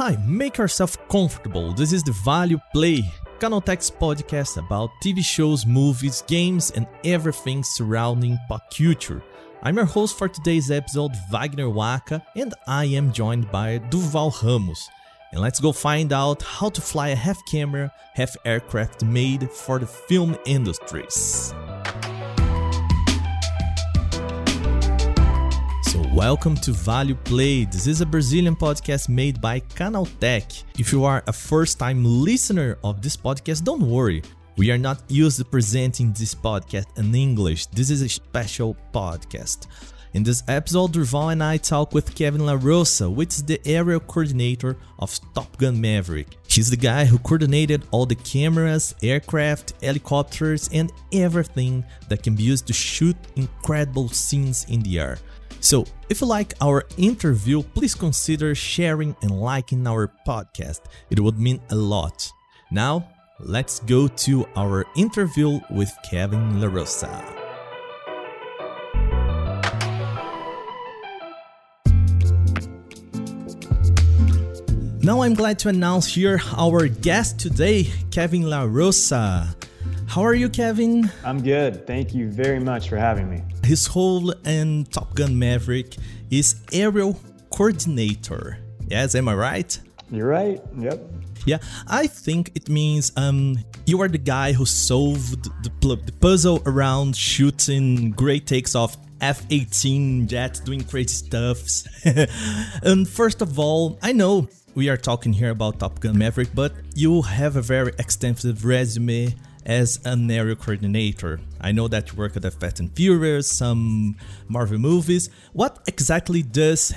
Hi, make yourself comfortable. This is the Value Play, Canaltech's podcast about TV shows, movies, games, and everything surrounding pop culture. I'm your host for today's episode, Wagner Waka, and I am joined by Durval Ramos. And let's go find out how to fly a half camera, half aircraft made for the film industries. Welcome to Value Play. This is a Brazilian podcast made by Canaltech. If you are a first time listener of this podcast, don't worry. We are not used to presenting this podcast in English. This is a special podcast. In this episode, Durval and I talk with Kevin LaRosa, which is the aerial coordinator of Top Gun Maverick. He's the guy who coordinated all the cameras, aircraft, helicopters, and everything that can be used to shoot incredible scenes in the air. So, if you like our interview, please consider sharing and liking our podcast. It would mean a lot. Now, let's go to our interview with Kevin LaRosa. Now I'm glad to announce here our guest today, Kevin LaRosa. How are you, Kevin? I'm good. Thank you very much for having me. His role in Top Gun Maverick is aerial coordinator. Yes, am I right? You're right. Yep. Yeah, I think it means um, you are the guy who solved the, the puzzle around shooting great takes of F 18 jets doing crazy stuffs. and first of all, I know we are talking here about Top Gun Maverick, but you have a very extensive resume as an aerial coordinator. I know that you work at the Fast and Furious, some Marvel movies. What exactly does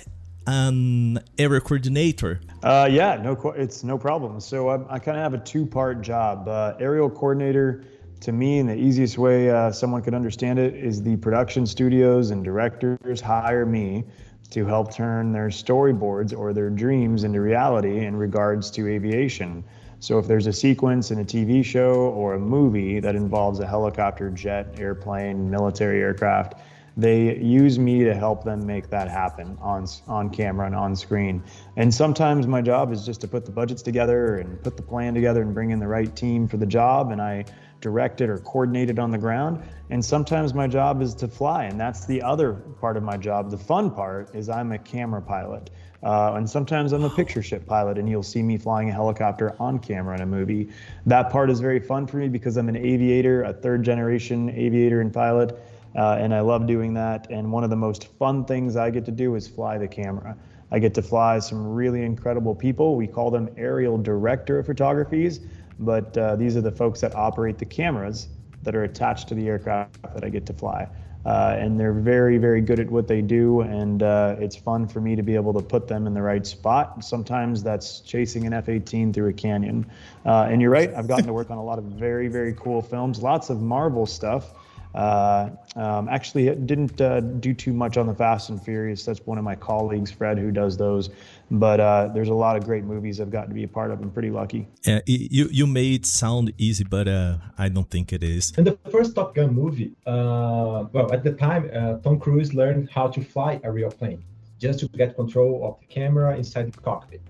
an aerial coordinator? Uh, yeah, no, it's no problem. So I, I kind of have a two-part job. Uh, aerial coordinator, to me, in the easiest way uh, someone could understand it, is the production studios and directors hire me to help turn their storyboards or their dreams into reality in regards to aviation. So if there's a sequence in a TV show or a movie that involves a helicopter, jet, airplane, military aircraft, they use me to help them make that happen on on camera and on screen. And sometimes my job is just to put the budgets together and put the plan together and bring in the right team for the job and I direct it or coordinate it on the ground. And sometimes my job is to fly and that's the other part of my job. The fun part is I'm a camera pilot. Uh, and sometimes I'm a picture ship pilot, and you'll see me flying a helicopter on camera in a movie. That part is very fun for me because I'm an aviator, a third generation aviator and pilot. Uh, and I love doing that. And one of the most fun things I get to do is fly the camera. I get to fly some really incredible people. We call them aerial director of photographies, but uh, these are the folks that operate the cameras that are attached to the aircraft that I get to fly. Uh, and they're very, very good at what they do, and uh, it's fun for me to be able to put them in the right spot. Sometimes that's chasing an F-18 through a canyon. Uh, and you're right, I've gotten to work on a lot of very, very cool films, lots of Marvel stuff. Uh, um, actually, it didn't uh, do too much on the Fast and Furious. That's one of my colleagues, Fred, who does those. But uh, there's a lot of great movies I've gotten to be a part of. I'm pretty lucky. Uh, you you made it sound easy, but uh, I don't think it is. In the first Top Gun movie, uh, well, at the time, Tom Cruise learned how to fly a real plane, just to get control of the camera inside the cockpit.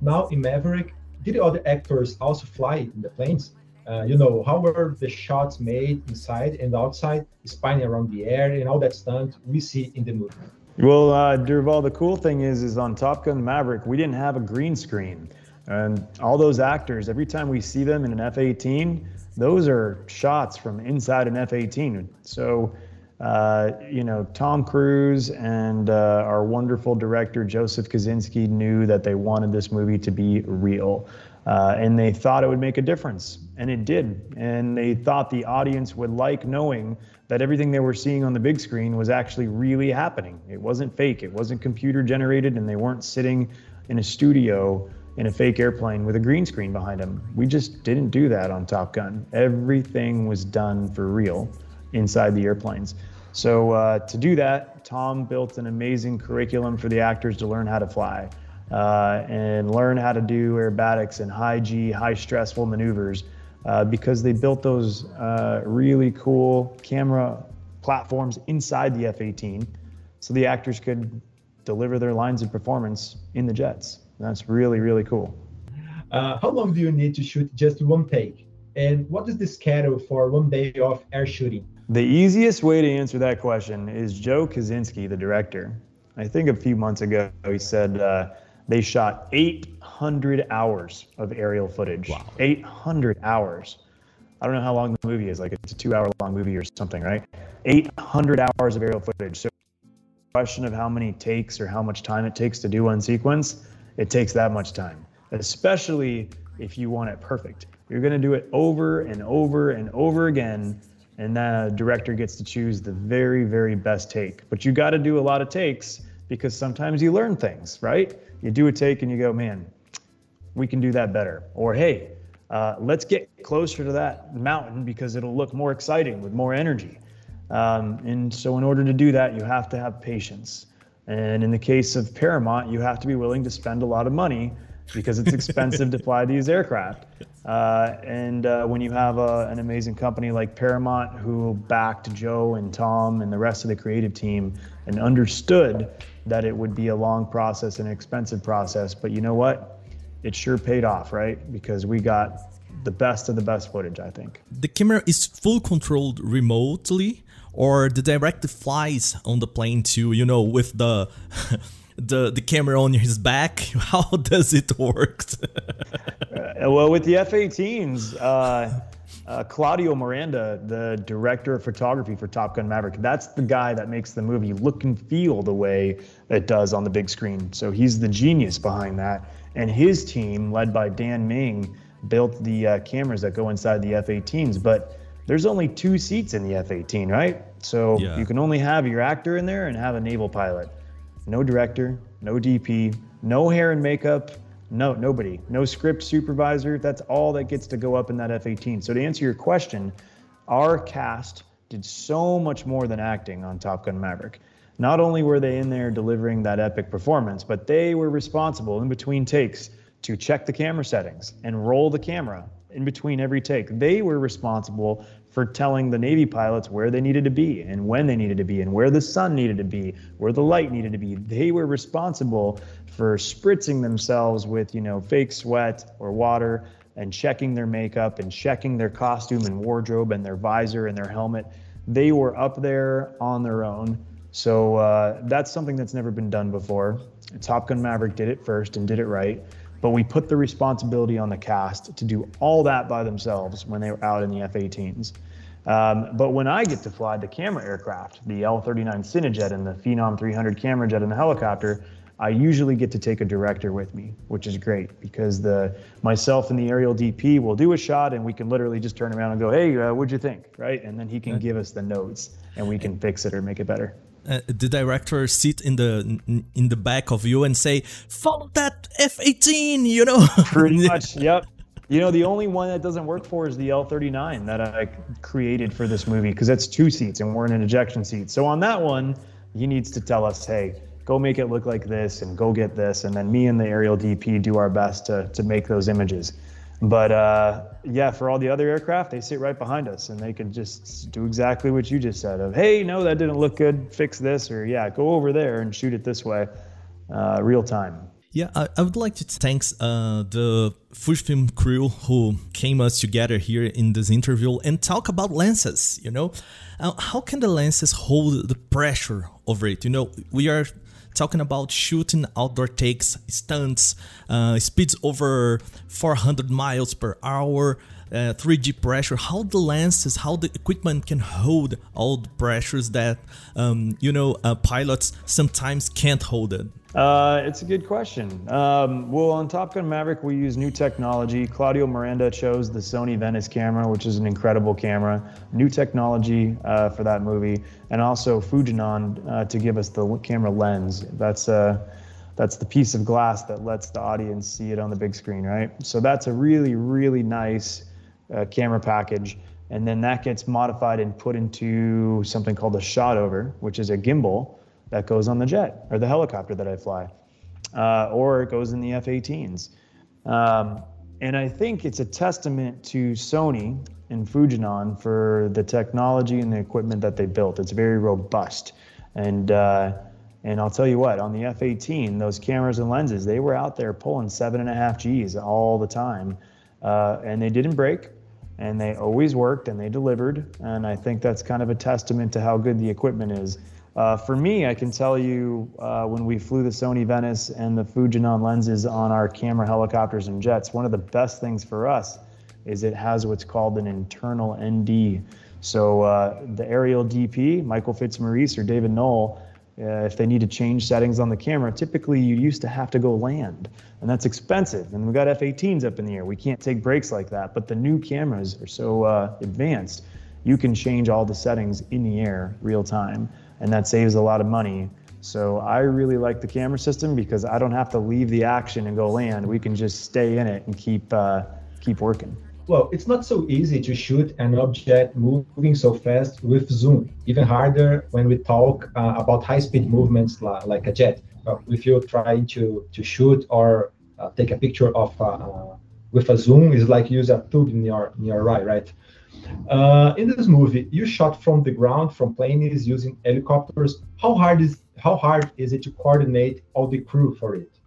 Now in Maverick, did the other actors also fly in the planes? Uh, you know, how were the shots made inside and outside, spinning around the air and all that stunt we see in the movie? Well, uh, Durval, the cool thing is, is on Top Gun Maverick, we didn't have a green screen. And all those actors, every time we see them in an F-18, those are shots from inside an F-18. So, uh, you know, Tom Cruise and uh, our wonderful director, Joseph Kosinski, knew that they wanted this movie to be real. Uh, and they thought it would make a difference, and it did. And they thought the audience would like knowing that everything they were seeing on the big screen was actually really happening. It wasn't fake, it wasn't computer generated, and they weren't sitting in a studio in a fake airplane with a green screen behind them. We just didn't do that on Top Gun. Everything was done for real inside the airplanes. So uh, to do that, Tom built an amazing curriculum for the actors to learn how to fly uh, and learn how to do aerobatics and high G, high stressful maneuvers uh, because they built those uh, really cool camera platforms inside the F 18 so the actors could deliver their lines of performance in the jets. That's really, really cool. Uh, how long do you need to shoot just one take? And what is the schedule for one day of air shooting? The easiest way to answer that question is Joe Kosinski, the director. I think a few months ago he said uh, they shot 800 hours of aerial footage. Wow. 800 hours. I don't know how long the movie is. Like it's a two hour long movie or something, right? 800 hours of aerial footage. So, question of how many takes or how much time it takes to do one sequence, it takes that much time, especially if you want it perfect. You're going to do it over and over and over again, and the director gets to choose the very, very best take. But you got to do a lot of takes because sometimes you learn things, right? You do a take and you go, man, we can do that better. Or, hey, uh, let's get closer to that mountain because it'll look more exciting with more energy. Um, and so, in order to do that, you have to have patience. And in the case of Paramount, you have to be willing to spend a lot of money because it's expensive to fly these aircraft. Uh, and uh, when you have a, an amazing company like Paramount who backed Joe and Tom and the rest of the creative team and understood that it would be a long process and expensive process, but you know what? It sure paid off, right? Because we got the best of the best footage, I think. The camera is full controlled remotely, or the director flies on the plane too, you know, with the. the the camera on his back? How does it work? uh, well, with the F-18s, uh, uh, Claudio Miranda, the director of photography for Top Gun Maverick, that's the guy that makes the movie look and feel the way it does on the big screen. So he's the genius behind that, and his team, led by Dan Ming, built the uh, cameras that go inside the F-18s, but there's only two seats in the F-18, right? So yeah. you can only have your actor in there and have a naval pilot no director, no DP, no hair and makeup, no nobody, no script supervisor. That's all that gets to go up in that F-18. So to answer your question, our cast did so much more than acting on Top Gun Maverick. Not only were they in there delivering that epic performance, but they were responsible in between takes to check the camera settings and roll the camera in between every take. They were responsible for telling the Navy pilots where they needed to be and when they needed to be and where the sun needed to be, where the light needed to be. They were responsible for spritzing themselves with, you know, fake sweat or water and checking their makeup and checking their costume and wardrobe and their visor and their helmet. They were up there on their own. So uh, that's something that's never been done before. Top Gun Maverick did it first and did it right but we put the responsibility on the cast to do all that by themselves when they were out in the F-18s. Um, but when I get to fly the camera aircraft, the L-39 Cinejet and the Phenom 300 camera jet and the helicopter, I usually get to take a director with me, which is great because the myself and the aerial DP will do a shot and we can literally just turn around and go, "Hey, uh, what'd you think?" Right, and then he can give us the notes and we can fix it or make it better uh, the director sit in the in the back of you and say, "Follow that F-18," you know. Pretty much, yep. You know, the only one that doesn't work for is the L39 that I created for this movie because that's two seats and we're in an ejection seat. So on that one, he needs to tell us, "Hey, go make it look like this and go get this," and then me and the aerial DP do our best to to make those images. But uh, yeah, for all the other aircraft, they sit right behind us and they can just do exactly what you just said of, hey, no, that didn't look good, fix this, or yeah, go over there and shoot it this way, uh, real time. Yeah, I, I, would like to thank uh, the Fujifilm crew who came us together here in this interview and talk about lenses. You know, uh, how can the lenses hold the pressure over it? You know, we are talking about shooting outdoor takes, stunts, uh, speeds over 400 miles per hour, uh, 3D pressure, how the lenses, how the equipment can hold all the pressures that um, you know uh, pilots sometimes can't hold it. Uh, it's a good question. Um, well, on Top Gun Maverick, we use new technology. Claudio Miranda chose the Sony Venice camera, which is an incredible camera. New technology uh, for that movie, and also Fujinon uh, to give us the camera lens. That's uh, that's the piece of glass that lets the audience see it on the big screen, right? So that's a really, really nice uh, camera package. And then that gets modified and put into something called a Shotover, which is a gimbal that goes on the jet or the helicopter that I fly, uh, or it goes in the F 18s. Um, and I think it's a testament to Sony and Fujinon for the technology and the equipment that they built. It's very robust. And uh, And I'll tell you what, on the F 18, those cameras and lenses, they were out there pulling seven and a half G's all the time. Uh, and they didn't break, and they always worked and they delivered. And I think that's kind of a testament to how good the equipment is. Uh, for me, I can tell you uh, when we flew the Sony Venice and the Fujinon lenses on our camera helicopters and jets, one of the best things for us is it has what's called an internal ND. So uh, the aerial DP, Michael Fitzmaurice or David Nowell, uh, if they need to change settings on the camera, typically you used to have to go land, and that's expensive. And we got F-18s up in the air. We can't take breaks like that. But the new cameras are so uh, advanced, you can change all the settings in the air real time, and that saves a lot of money. So I really like the camera system because I don't have to leave the action and go land. We can just stay in it and keep uh, keep working. Well, it's not so easy to shoot an object moving so fast with zoom. Even harder when we talk uh, about high-speed movements like, a jet. Uh, if you're trying to, to shoot or uh, take a picture of uh, uh, with a zoom, is like use a tube in your in your eye, right? Uh, in this movie, you shot from the ground from planes using helicopters. How hard is how hard is it to coordinate all the crew for it?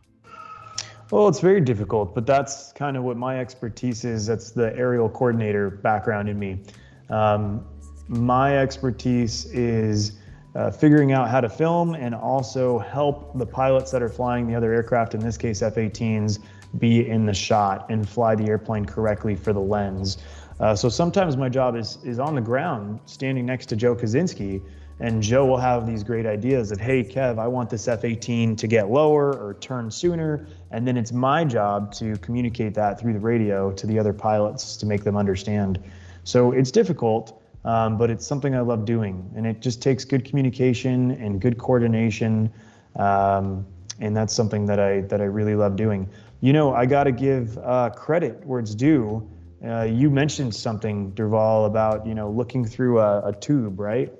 Well, it's very difficult, but that's kind of what my expertise is. That's the aerial coordinator background in me. Um, my expertise is uh, figuring out how to film and also help the pilots that are flying the other aircraft, in this case F 18s, be in the shot and fly the airplane correctly for the lens. Uh, so sometimes my job is, is on the ground, standing next to Joe Kosinski and Joe will have these great ideas of, hey, Kev, I want this F 18 to get lower or turn sooner. And then it's my job to communicate that through the radio to the other pilots to make them understand. So it's difficult, um, but it's something I love doing. And it just takes good communication and good coordination. Um, and that's something that I, that I really love doing. You know, I got to give uh, credit where it's due. Uh, you mentioned something, Durval, about you know looking through a, a tube, right?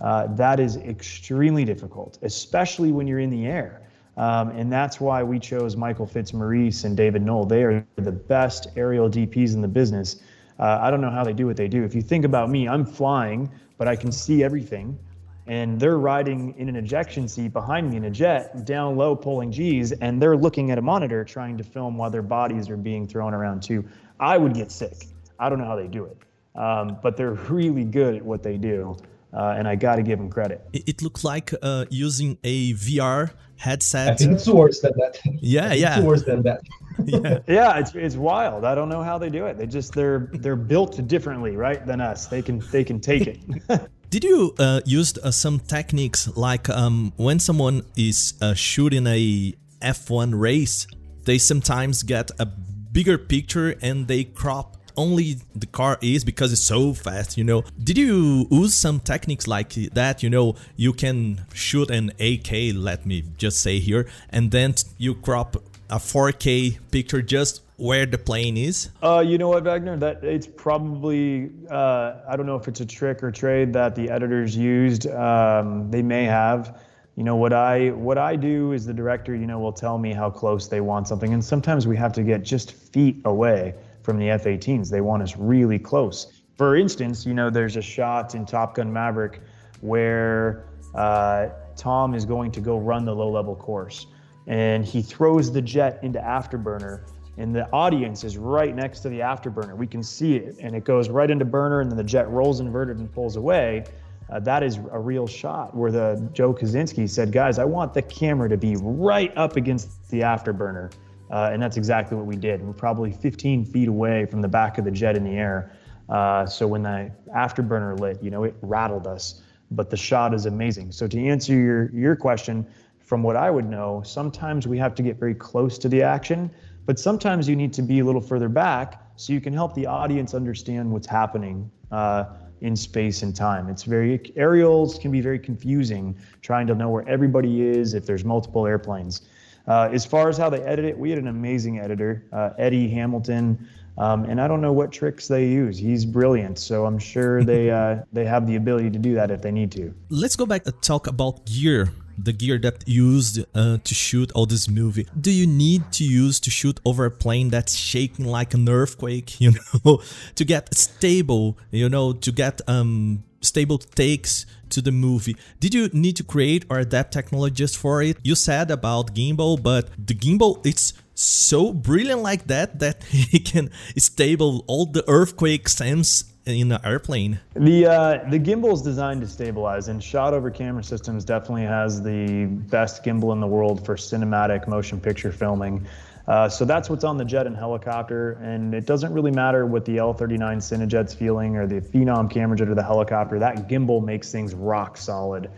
Uh, that is extremely difficult, especially when you're in the air. Um, and that's why we chose Michael Fitzmaurice and David Nowell. They are the best aerial DPs in the business. Uh, I don't know how they do what they do. If you think about me, I'm flying, but I can see everything. And they're riding in an ejection seat behind me in a jet, down low, pulling G's, and they're looking at a monitor trying to film while their bodies are being thrown around too. I would get sick. I don't know how they do it, um, but they're really good at what they do uh, and I got to give him credit. It, looked like uh, using a VR headset. I think it's worse than that. Yeah, yeah. It's worse than that. yeah, yeah. It's it's wild. I don't know how they do it. They just they're they're built differently, right, than us. They can they can take it. Did you uh, use uh, some techniques like um, when someone is uh, shooting a F1 race, they sometimes get a bigger picture and they crop only the car is because it's so fast, you know. Did you use some techniques like that? You know, you can shoot an 8K, let me just say here, and then you crop a 4K picture just where the plane is? Uh, you know what, Wagner? That it's probably uh, I don't know if it's a trick or trade that the editors used. Um, they may have. You know what I what I do is the director, you know, will tell me how close they want something, and sometimes we have to get just feet away from the F-18s. They want us really close. For instance, you know, there's a shot in Top Gun Maverick where uh, Tom is going to go run the low-level course, and he throws the jet into afterburner, and the audience is right next to the afterburner. We can see it, and it goes right into burner, and then the jet rolls inverted and pulls away. Uh, that is a real shot where the Joe Kosinski said, "Guys, I want the camera to be right up against the afterburner." Uh, and that's exactly what we did. We're probably 15 feet away from the back of the jet in the air. Uh, so when the afterburner lit, you know, it rattled us. But the shot is amazing. So to answer your your question, from what I would know, sometimes we have to get very close to the action, but sometimes you need to be a little further back so you can help the audience understand what's happening uh, in space and time. It's very aerials can be very confusing, trying to know where everybody is if there's multiple airplanes. Uh, as far as how they edit it, we had an amazing editor, uh, Eddie Hamilton, um, and I don't know what tricks they use. He's brilliant, so I'm sure they uh, they have the ability to do that if they need to. Let's go back and talk about gear. The gear that used uh, to shoot all this movie. Do you need to use to shoot over a plane that's shaking like an earthquake? You know, to get stable. You know, to get um stable takes to the movie. Did you need to create or adapt technology just for it? You said about gimbal, but the gimbal it's so brilliant like that that it can stable all the earthquake stems in the airplane. The uh, the gimbal is designed to stabilize, and Shotover Camera Systems definitely has the best gimbal in the world for cinematic motion picture filming. Uh, so that's what's on the jet and helicopter, and it doesn't really matter what the L39 Cinejet's feeling or the Phenom camera jet or the helicopter. That gimbal makes things rock solid,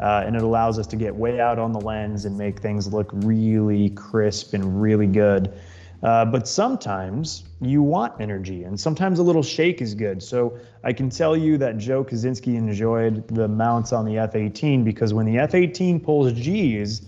uh, and it allows us to get way out on the lens and make things look really crisp and really good. Uh, but sometimes you want energy, and sometimes a little shake is good. So I can tell you that Joe Kosinski enjoyed the mounts on the F 18 because when the F 18 pulls G's,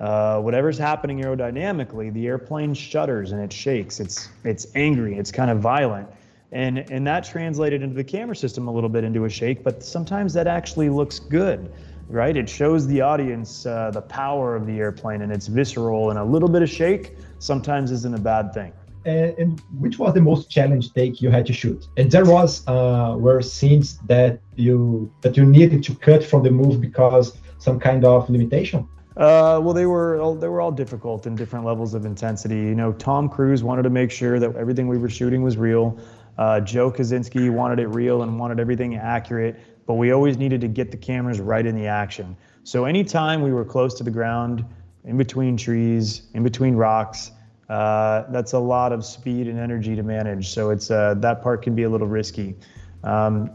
uh, whatever's happening aerodynamically, the airplane shudders and it shakes. It's it's angry. It's kind of violent, and and that translated into the camera system a little bit into a shake. But sometimes that actually looks good, right? It shows the audience uh, the power of the airplane and it's visceral. And a little bit of shake sometimes isn't a bad thing. And, and which was the most challenging take you had to shoot? And there was uh, were scenes that you that you needed to cut from the move because some kind of limitation. Uh, well, they were all, they were all difficult in different levels of intensity. You know, Tom Cruise wanted to make sure that everything we were shooting was real. Uh, Joe Kosinski wanted it real and wanted everything accurate, but we always needed to get the cameras right in the action. So anytime we were close to the ground, in between trees, in between rocks, uh, that's a lot of speed and energy to manage. So it's uh, that part can be a little risky. Um,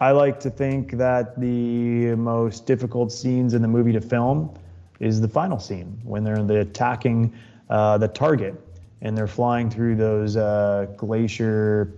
I like to think that the most difficult scenes in the movie to film is the final scene when they're the attacking uh, the target and they're flying through those uh, glacier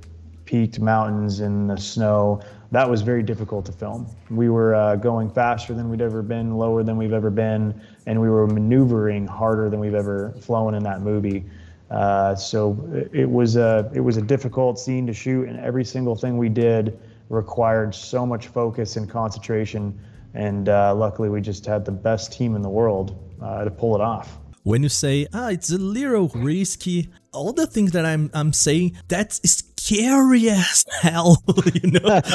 peaked mountains in the snow. That was very difficult to film. We were uh, going faster than we'd ever been, lower than we've ever been, and we were maneuvering harder than we've ever flown in that movie. Uh, so it was a it was a difficult scene to shoot, and every single thing we did required so much focus and concentration and uh, luckily we just had the best team in the world uh, to pull it off. When you say, ah, it's a little risky, all the things that I'm I'm saying, that's scary as hell, you know.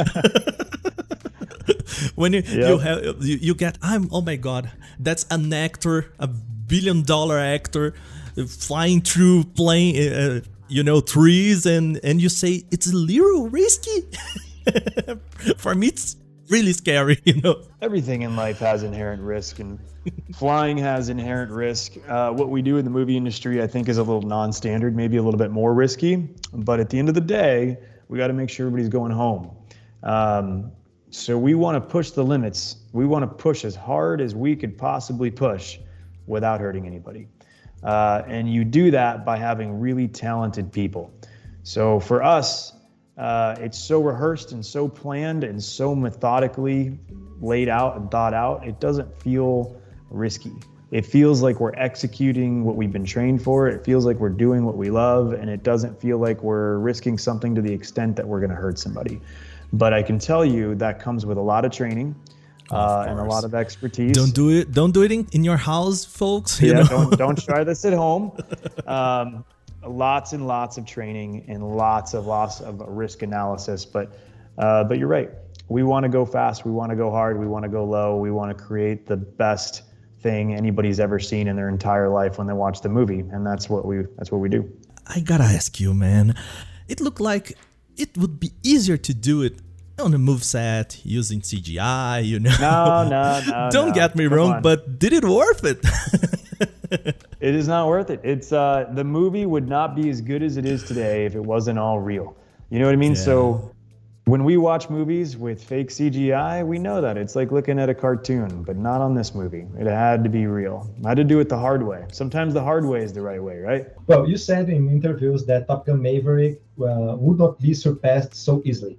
when you, yep. you have you, you get, I'm oh my god, that's an actor, a billion dollar actor, flying through plane, uh, you know, trees, and and you say it's a little risky. For me, it's really scary, you know. Everything in life has inherent risk, and flying has inherent risk. Uh, what we do in the movie industry, I think, is a little non-standard, maybe a little bit more risky. But at the end of the day, we got to make sure everybody's going home. Um, so we want to push the limits. We want to push as hard as we could possibly push without hurting anybody. Uh, and you do that by having really talented people. So for us, uh, it's so rehearsed and so planned and so methodically laid out and thought out. It doesn't feel risky. It feels like we're executing what we've been trained for. It feels like we're doing what we love, and it doesn't feel like we're risking something to the extent that we're going to hurt somebody. But I can tell you that comes with a lot of training. Uh, and a lot of expertise. Don't do it. Don't do it in, in your house, folks. yeah, don't don't try this at home. Um, lots and lots of training and lots of lots of risk analysis. But uh, but you're right. We want to go fast. We want to go hard. We want to go low. We want to create the best thing anybody's ever seen in their entire life when they watch the movie, and that's what we that's what we do. I gotta ask you, man. It looked like it would be easier to do it on a move set using CGI, you know. No, no, no. Don't no. get me Come wrong, on. but did it worth it? it is not worth it. It's uh, the movie would not be as good as it is today if it wasn't all real. You know what I mean? Yeah. So when we watch movies with fake CGI, we know that it's like looking at a cartoon, but not on this movie. It had to be real. I had to do it the hard way. Sometimes the hard way is the right way, right? Well, you said in interviews that Top Gun Maverick uh, would not be surpassed so easily.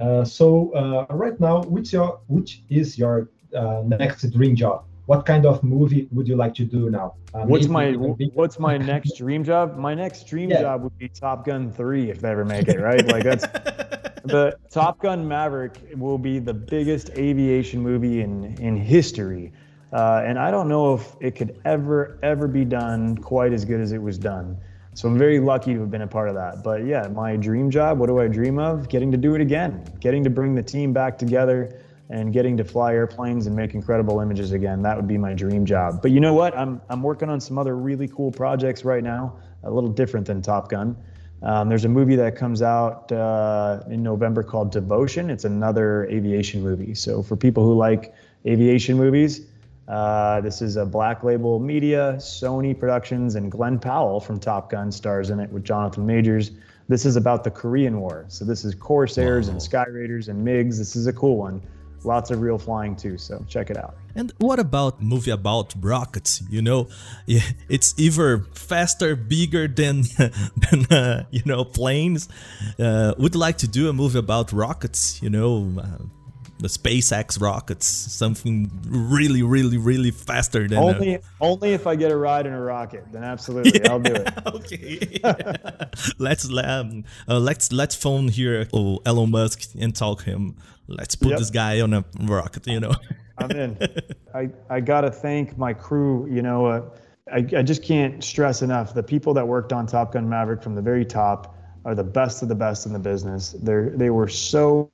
Uh, so uh, right now, which your which is your uh, next dream job? What kind of movie would you like to do now? Uh, what's my What's my next dream job? My next dream yeah. job would be Top Gun three if they ever make it. Right, like that's the Top Gun Maverick will be the biggest aviation movie in in history, uh, and I don't know if it could ever ever be done quite as good as it was done. So I'm very lucky to have been a part of that. But yeah, my dream job, what do I dream of? Getting to do it again, getting to bring the team back together and getting to fly airplanes and make incredible images again. That would be my dream job. But you know what? I'm I'm working on some other really cool projects right now, a little different than Top Gun. Um, there's a movie that comes out uh, in November called Devotion. It's another aviation movie. So for people who like aviation movies, uh, this is a Black Label Media, Sony Productions, and Glen Powell from Top Gun stars in it with Jonathan Majors. This is about the Korean War. So this is Corsairs wow. and Skyraiders and MiGs. This is a cool one. Lots of real flying too, so check it out. And what about movie about rockets? You know, it's either faster, bigger than than uh, you know planes. Uh, would like to do a movie about rockets. You know. Uh, the SpaceX rockets, something really, really, really faster than only. A... Only if I get a ride in a rocket, then absolutely, yeah, I'll do it. okay, let's um, uh, let's let's phone here oh, Elon Musk and talk him. Let's put yep. this guy on a rocket. You know, I'm in. I I gotta thank my crew. You know, uh, I I just can't stress enough the people that worked on Top Gun Maverick from the very top are the best of the best in the business. They they were so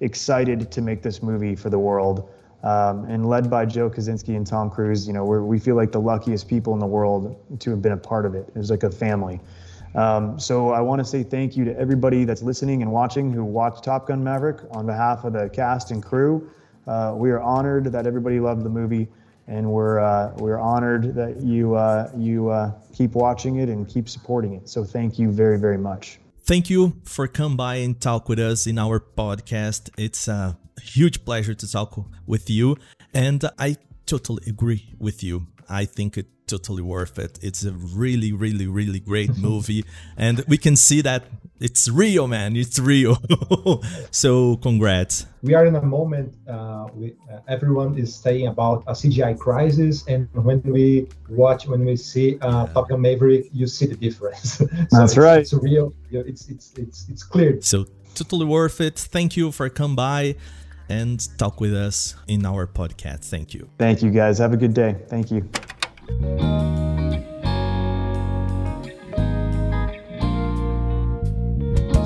excited to make this movie for the world, um, and led by Joe Kosinski and Tom Cruise. You know, we we feel like the luckiest people in the world to have been a part of it. It was like a family. Um, so I want to say thank you to everybody that's listening and watching who watched Top Gun Maverick on behalf of the cast and crew. Uh, we are honored that everybody loved the movie and we're uh, we're honored that you uh, you uh, keep watching it and keep supporting it. So thank you very very much. Thank you for come by and talk with us in our podcast. It's a huge pleasure to talk with you, and I totally agree with you. I think it totally worth it. It's a really, really, really great movie, and we can see that it's real, man. It's real. so, congrats. We are in a moment. Uh, we, uh, everyone is saying about a CGI crisis, and when we watch, when we see uh, Top Gun Maverick, you see the difference. so That's it's, right. It's real. It's it's it's it's clear. So totally worth it. Thank you for come by and talk with us in our podcast. Thank you. Thank you, guys. Have a good day. Thank you.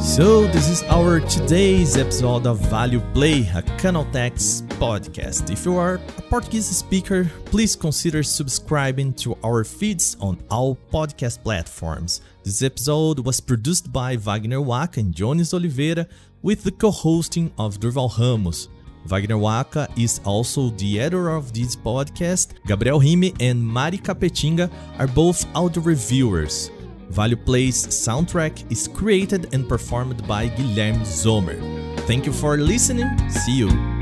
So, this is our today's episode of Value Play, a Canaltech's podcast. If you are a Portuguese speaker, please consider subscribing to our feeds on all podcast platforms. This episode was produced by Wagner Waka and Jones Oliveira with the co hosting of Durval Ramos. Wagner Waka is also the editor of this podcast. Gabriel Rime and Mari Capetinga are both audio reviewers. Value Play's soundtrack is created and performed by Guilherme Zomer. Thank you for listening. See you.